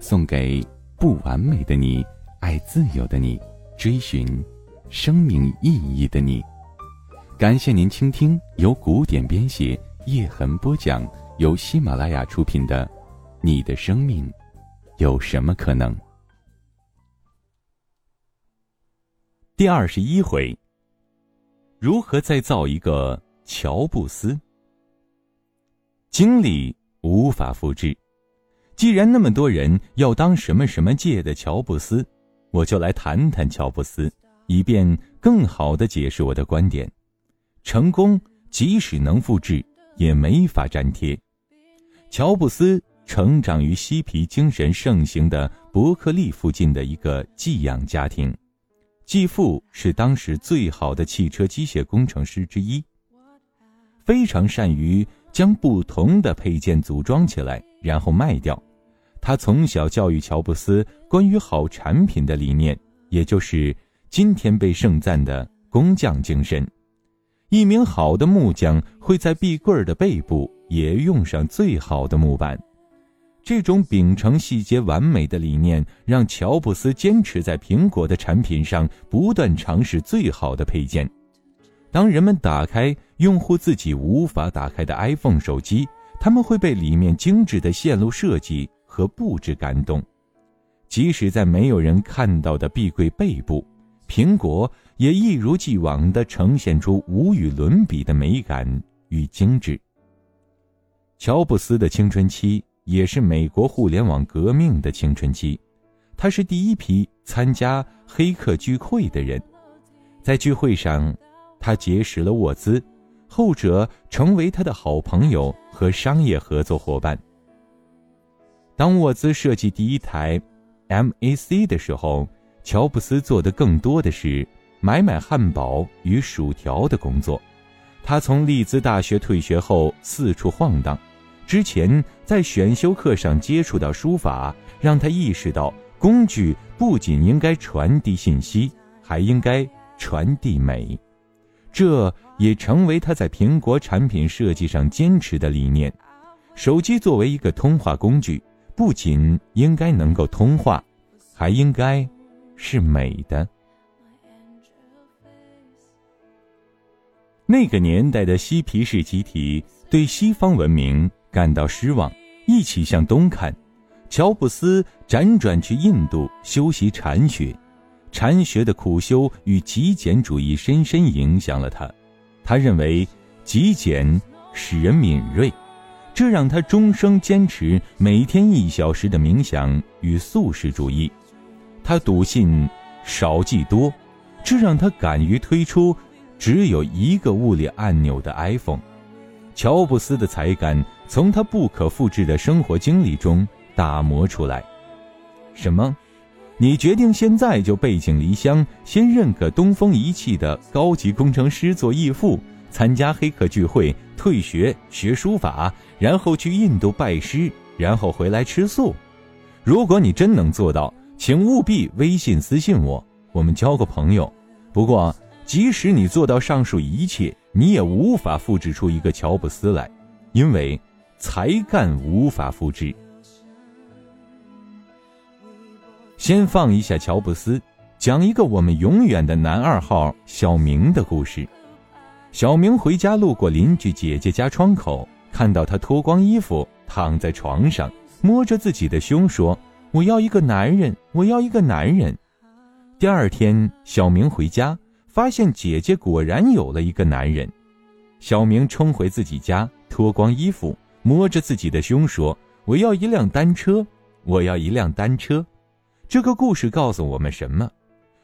送给不完美的你，爱自由的你，追寻生命意义的你。感谢您倾听由古典编写、叶痕播讲、由喜马拉雅出品的《你的生命有什么可能》第二十一回：如何再造一个乔布斯？经历无法复制。既然那么多人要当什么什么界的乔布斯，我就来谈谈乔布斯，以便更好的解释我的观点。成功即使能复制，也没法粘贴。乔布斯成长于嬉皮精神盛行的伯克利附近的一个寄养家庭，继父是当时最好的汽车机械工程师之一，非常善于将不同的配件组装起来，然后卖掉。他从小教育乔布斯关于好产品的理念，也就是今天被盛赞的工匠精神。一名好的木匠会在壁柜的背部也用上最好的木板。这种秉承细节完美的理念，让乔布斯坚持在苹果的产品上不断尝试最好的配件。当人们打开用户自己无法打开的 iPhone 手机，他们会被里面精致的线路设计和布置感动。即使在没有人看到的壁柜背部。苹果也一如既往地呈现出无与伦比的美感与精致。乔布斯的青春期也是美国互联网革命的青春期，他是第一批参加黑客聚会的人，在聚会上，他结识了沃兹，后者成为他的好朋友和商业合作伙伴。当沃兹设计第一台 Mac 的时候。乔布斯做的更多的是买买汉堡与薯条的工作。他从利兹大学退学后四处晃荡，之前在选修课上接触到书法，让他意识到工具不仅应该传递信息，还应该传递美。这也成为他在苹果产品设计上坚持的理念。手机作为一个通话工具，不仅应该能够通话，还应该。是美的。那个年代的嬉皮士集体对西方文明感到失望，一起向东看。乔布斯辗转去印度修习禅学，禅学的苦修与极简主义深深影响了他。他认为极简使人敏锐，这让他终生坚持每天一小时的冥想与素食主义。他笃信少即多，这让他敢于推出只有一个物理按钮的 iPhone。乔布斯的才干从他不可复制的生活经历中打磨出来。什么？你决定现在就背井离乡，先认个东风一汽的高级工程师做义父，参加黑客聚会，退学学书法，然后去印度拜师，然后回来吃素？如果你真能做到。请务必微信私信我，我们交个朋友。不过，即使你做到上述一切，你也无法复制出一个乔布斯来，因为才干无法复制。先放一下乔布斯，讲一个我们永远的男二号小明的故事。小明回家路过邻居姐姐家窗口，看到她脱光衣服躺在床上，摸着自己的胸说。我要一个男人，我要一个男人。第二天，小明回家，发现姐姐果然有了一个男人。小明冲回自己家，脱光衣服，摸着自己的胸说：“我要一辆单车，我要一辆单车。”这个故事告诉我们什么？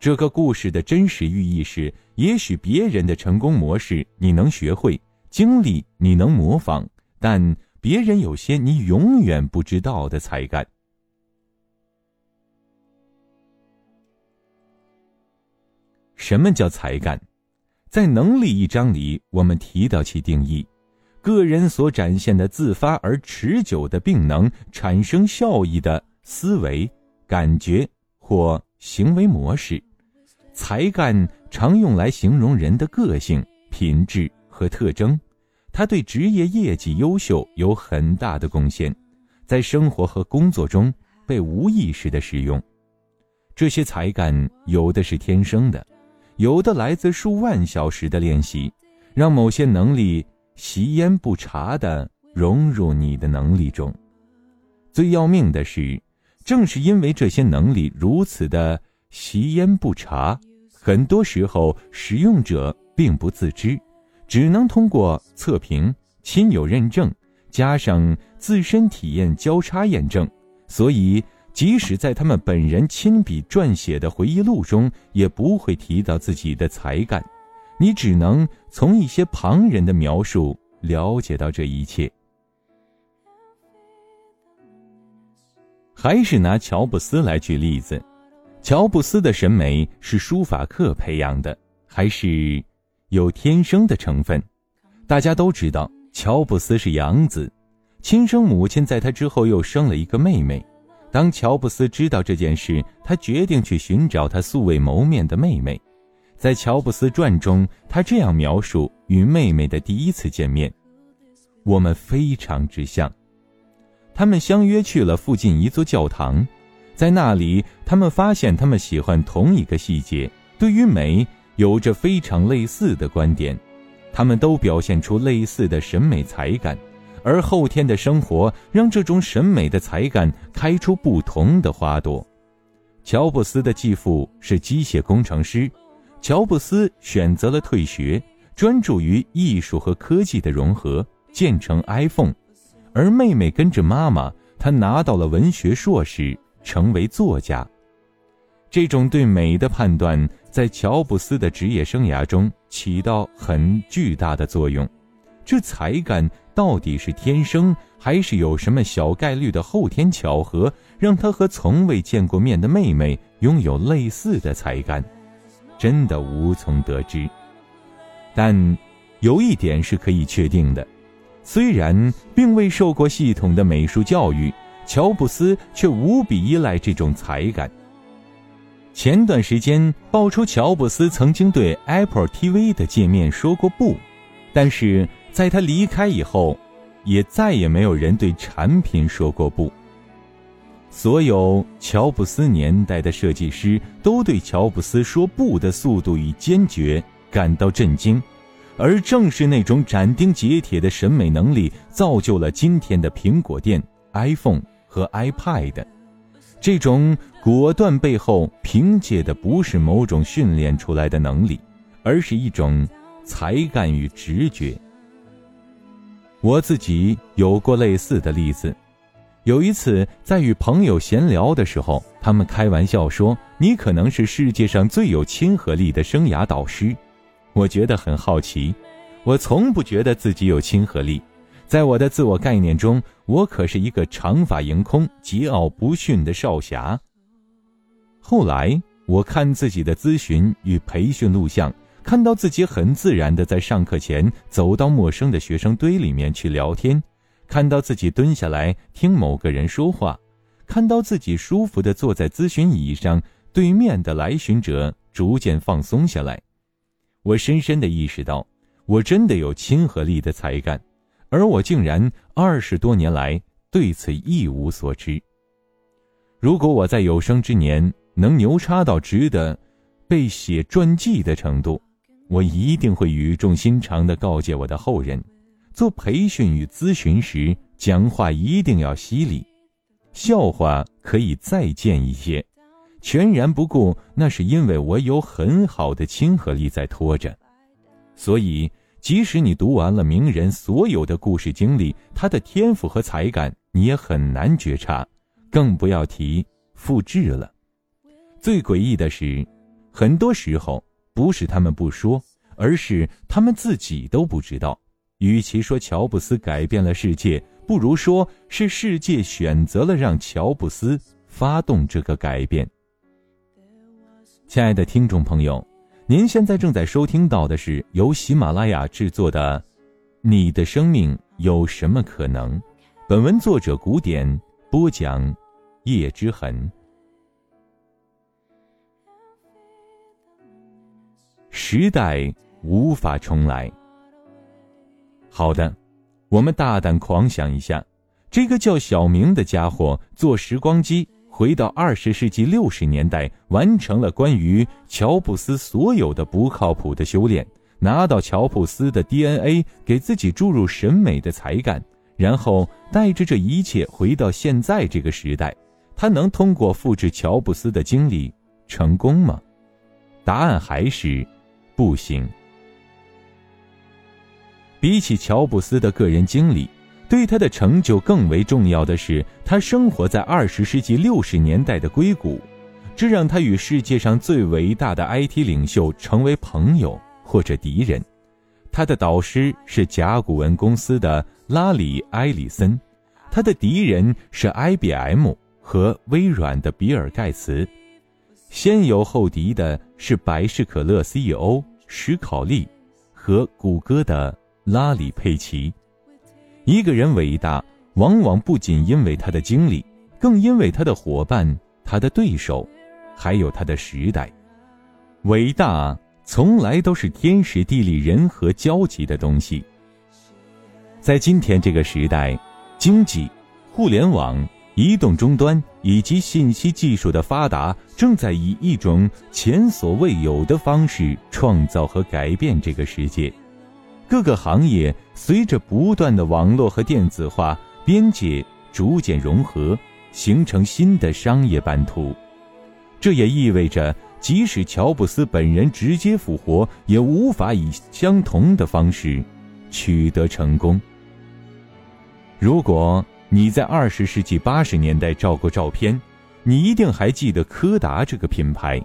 这个故事的真实寓意是也许别人的成功模式你能学会经历你能模仿但别人有些你永远不知道的才干。什么叫才干？在能力一章里我们提到其定义个人所展现的自发而持久的并能产生效益的思维感觉或行为模式。才干常用来形容人的个性、品质和特征，它对职业业绩优秀有很大的贡献，在生活和工作中被无意识的使用。这些才干有的是天生的。有的来自数万小时的练习，让某些能力习焉不察的融入你的能力中。最要命的是，正是因为这些能力如此的习焉不察，很多时候使用者并不自知，只能通过测评、亲友认证，加上自身体验交叉验证，所以。即使在他们本人亲笔撰写的回忆录中，也不会提到自己的才干。你只能从一些旁人的描述了解到这一切。还是拿乔布斯来举例子，乔布斯的审美是书法课培养的，还是有天生的成分？大家都知道，乔布斯是养子，亲生母亲在他之后又生了一个妹妹。当乔布斯知道这件事，他决定去寻找他素未谋面的妹妹。在《乔布斯传》中，他这样描述与妹妹的第一次见面：“我们非常之像。”他们相约去了附近一座教堂，在那里，他们发现他们喜欢同一个细节，对于美有着非常类似的观点，他们都表现出类似的审美才感。而后天的生活让这种审美的才干开出不同的花朵。乔布斯的继父是机械工程师，乔布斯选择了退学，专注于艺术和科技的融合，建成 iPhone。而妹妹跟着妈妈，她拿到了文学硕士，成为作家。这种对美的判断在乔布斯的职业生涯中起到很巨大的作用。这才干。到底是天生，还是有什么小概率的后天巧合，让他和从未见过面的妹妹拥有类似的才干？真的无从得知。但有一点是可以确定的：虽然并未受过系统的美术教育，乔布斯却无比依赖这种才干。前段时间爆出乔布斯曾经对 Apple TV 的界面说过不，但是。在他离开以后，也再也没有人对产品说过不。所有乔布斯年代的设计师都对乔布斯说不的速度与坚决感到震惊，而正是那种斩钉截铁的审美能力，造就了今天的苹果店、iPhone 和 iPad。这种果断背后凭借的不是某种训练出来的能力，而是一种才干与直觉。我自己有过类似的例子，有一次在与朋友闲聊的时候，他们开玩笑说：“你可能是世界上最有亲和力的生涯导师。”我觉得很好奇，我从不觉得自己有亲和力，在我的自我概念中，我可是一个长发盈空、桀骜不驯的少侠。后来我看自己的咨询与培训录像。看到自己很自然的在上课前走到陌生的学生堆里面去聊天，看到自己蹲下来听某个人说话，看到自己舒服的坐在咨询椅上，对面的来询者逐渐放松下来，我深深的意识到，我真的有亲和力的才干，而我竟然二十多年来对此一无所知。如果我在有生之年能牛叉到值得被写传记的程度，我一定会语重心长地告诫我的后人：做培训与咨询时，讲话一定要犀利，笑话可以再见一些，全然不顾那是因为我有很好的亲和力在拖着。所以，即使你读完了名人所有的故事经历，他的天赋和才干你也很难觉察，更不要提复制了。最诡异的是，很多时候。不是他们不说，而是他们自己都不知道。与其说乔布斯改变了世界，不如说是世界选择了让乔布斯发动这个改变。亲爱的听众朋友，您现在正在收听到的是由喜马拉雅制作的《你的生命有什么可能》，本文作者古典播讲，叶之痕。时代无法重来。好的，我们大胆狂想一下，这个叫小明的家伙坐时光机。回到二十世纪六十年代，完成了关于乔布斯所有的不靠谱的修炼，拿到乔布斯的 DNA，给自己注入审美的才干，然后带着这一切回到现在这个时代，他能通过复制乔布斯的经历成功吗？答案还是不行。比起乔布斯的个人经历。对他的成就更为重要的是，他生活在二十世纪六十年代的硅谷，这让他与世界上最伟大的 IT 领袖成为朋友或者敌人。他的导师是甲骨文公司的拉里·埃里森，他的敌人是 IBM 和微软的比尔·盖茨。先有后敌的是百事可乐 CEO 史考利和谷歌的拉里·佩奇。一个人伟大，往往不仅因为他的经历，更因为他的伙伴、他的对手，还有他的时代。伟大从来都是天时地利人和交集的东西。在今天这个时代，经济、互联网、移动终端以及信息技术的发达，正在以一种前所未有的方式创造和改变这个世界。各个行业随着不断的网络和电子化，边界逐渐融合，形成新的商业版图。这也意味着，即使乔布斯本人直接复活，也无法以相同的方式取得成功。如果你在二十世纪八十年代照过照片，你一定还记得柯达这个品牌。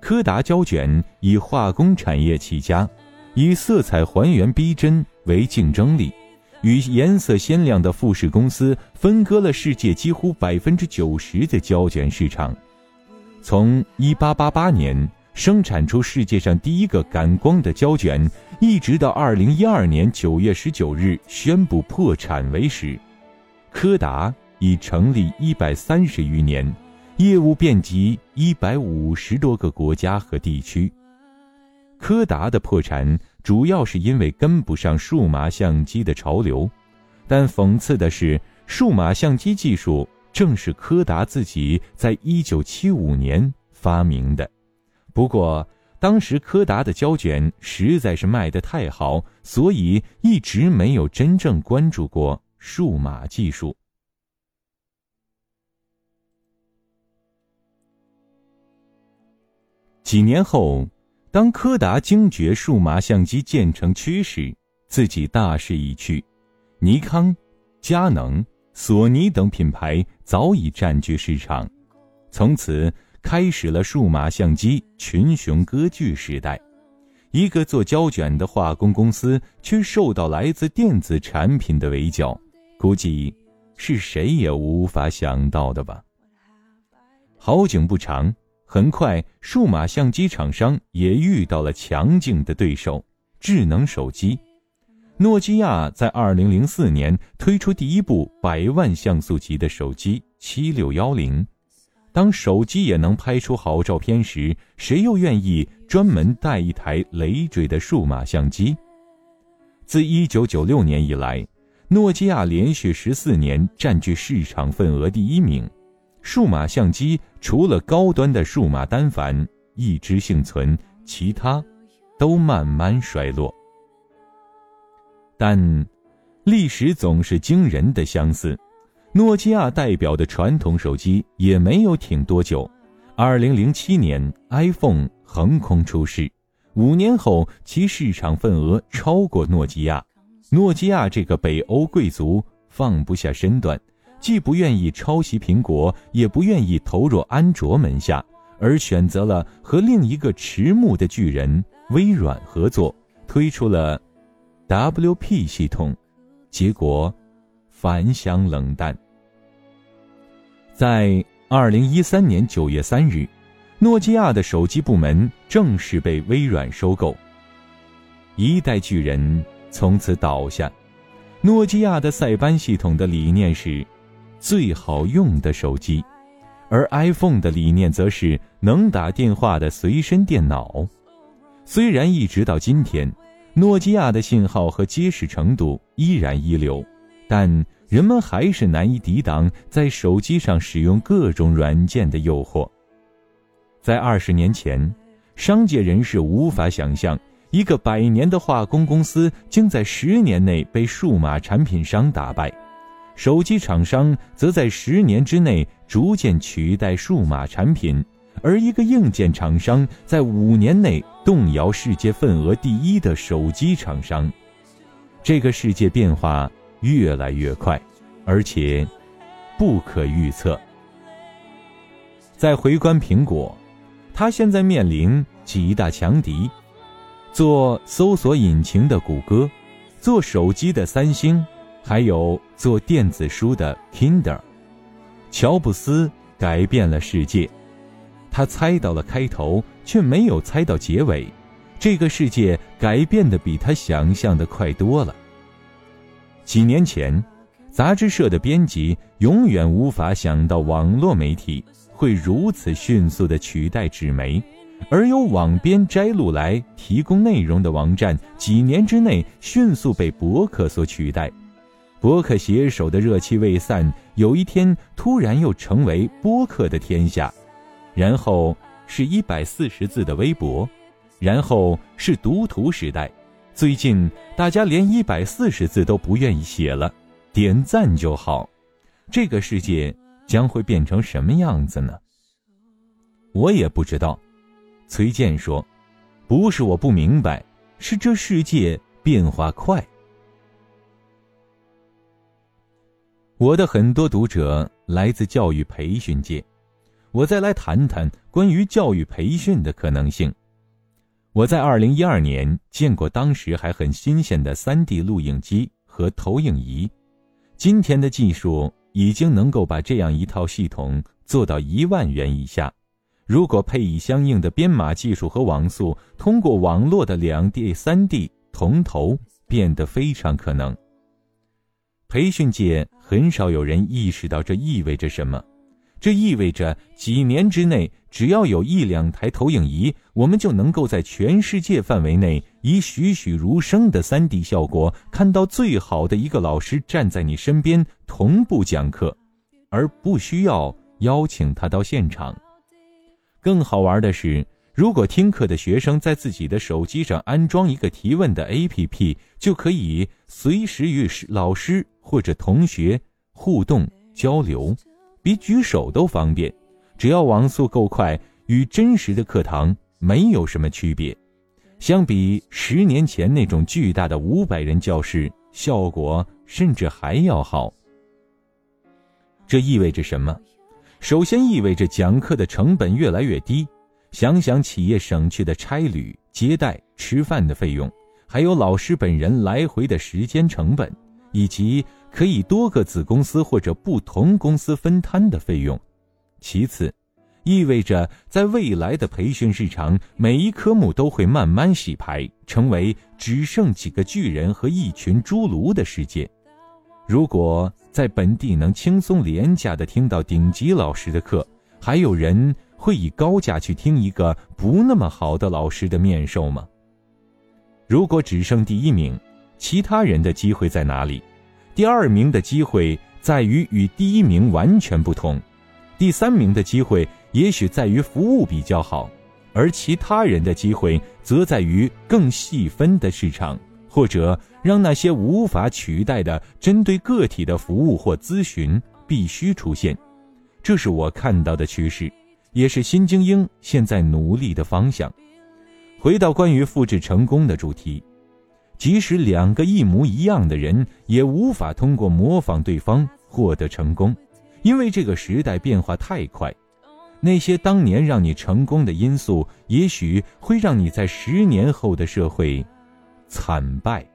柯达胶卷以化工产业起家。以色彩还原逼真为竞争力，与颜色鲜亮的富士公司分割了世界几乎百分之九十的胶卷市场。从1888年生产出世界上第一个感光的胶卷，一直到2012年9月19日宣布破产为止，柯达已成立一百三十余年，业务遍及一百五十多个国家和地区。柯达的破产主要是因为跟不上数码相机的潮流，但讽刺的是，数码相机技术正是柯达自己在一九七五年发明的。不过，当时柯达的胶卷实在是卖得太好，所以一直没有真正关注过数码技术。几年后。当柯达惊觉数码相机渐成趋势，自己大势已去，尼康、佳能、索尼等品牌早已占据市场，从此开始了数码相机群雄割据时代。一个做胶卷的化工公司却受到来自电子产品的围剿，估计是谁也无法想到的吧。好景不长。很快，数码相机厂商也遇到了强劲的对手——智能手机。诺基亚在二零零四年推出第一部百万像素级的手机七六幺零。当手机也能拍出好照片时，谁又愿意专门带一台累赘的数码相机？自一九九六年以来，诺基亚连续十四年占据市场份额第一名。数码相机除了高端的数码单反一直幸存，其他都慢慢衰落。但历史总是惊人的相似，诺基亚代表的传统手机也没有挺多久。二零零七年，iPhone 横空出世，五年后其市场份额超过诺基亚。诺基亚这个北欧贵族放不下身段。既不愿意抄袭苹果，也不愿意投入安卓门下，而选择了和另一个迟暮的巨人微软合作，推出了 WP 系统，结果反响冷淡。在二零一三年九月三日，诺基亚的手机部门正式被微软收购。一代巨人从此倒下。诺基亚的塞班系统的理念是最好用的手机，而 iPhone 的理念则是能打电话的随身电脑。虽然一直到今天，诺基亚的信号和结实程度依然一流，但人们还是难以抵挡在手机上使用各种软件的诱惑。在二十年前，商界人士无法想象。一个百年的化工公司，竟在十年内被数码产品商打败；手机厂商则在十年之内逐渐取代数码产品，而一个硬件厂商在五年内动摇世界份额第一的手机厂商。这个世界变化越来越快，而且不可预测。再回观苹果，它现在面临几大强敌。做搜索引擎的谷歌，做手机的三星，还有做电子书的 Kindle，乔布斯改变了世界，他猜到了开头，却没有猜到结尾。这个世界改变的比他想象的快多了。几年前，杂志社的编辑永远无法想到网络媒体会如此迅速的取代纸媒。而由网编摘录来提供内容的网站，几年之内迅速被博客所取代。博客写手的热气未散，有一天突然又成为播客的天下。然后是一百四十字的微博，然后是读图时代。最近大家连一百四十字都不愿意写了，点赞就好。这个世界将会变成什么样子呢？我也不知道。崔健说：“不是我不明白，是这世界变化快。”我的很多读者来自教育培训界，我再来谈谈关于教育培训的可能性。我在二零一二年见过当时还很新鲜的三 D 录影机和投影仪，今天的技术已经能够把这样一套系统做到一万元以下。如果配以相应的编码技术和网速，通过网络的两 D、三 D 同投变得非常可能。培训界很少有人意识到这意味着什么，这意味着几年之内，只要有一两台投影仪，我们就能够在全世界范围内以栩栩如生的三 D 效果，看到最好的一个老师站在你身边同步讲课，而不需要邀请他到现场。更好玩的是，如果听课的学生在自己的手机上安装一个提问的 APP，就可以随时与老师或者同学互动交流，比举手都方便。只要网速够快，与真实的课堂没有什么区别。相比十年前那种巨大的五百人教室，效果甚至还要好。这意味着什么？首先意味着讲课的成本越来越低。想想企业省去的差旅、接待、吃饭的费用，还有老师本人来回的时间成本，以及可以多个子公司或者不同公司分摊的费用。其次，意味着在未来的培训市场，每一科目都会慢慢洗牌，成为只剩几个巨人和一群侏儒的世界。如果在本地能轻松廉价的听到顶级老师的课，还有人会以高价去听一个不那么好的老师的面授吗？如果只剩第一名，其他人的机会在哪里？第二名的机会在于与第一名完全不同，第三名的机会也许在于服务比较好，而其他人的机会则在于更细分的市场。或者让那些无法取代的针对个体的服务或咨询必须出现，这是我看到的趋势，也是新精英现在努力的方向。回到关于复制成功的主题，即使两个一模一样的人，也无法通过模仿对方获得成功，因为这个时代变化太快。那些当年让你成功的因素，也许会让你在十年后的社会。惨败。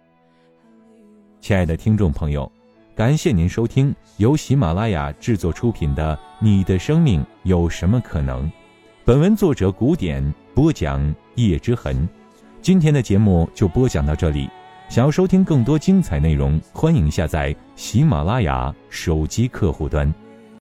亲爱的听众朋友，感谢您收听由喜马拉雅制作出品的《你的生命有什么可能》，本文作者古典播讲叶之痕。今天的节目就播讲到这里。想要收听更多精彩内容，欢迎下载喜马拉雅手机客户端。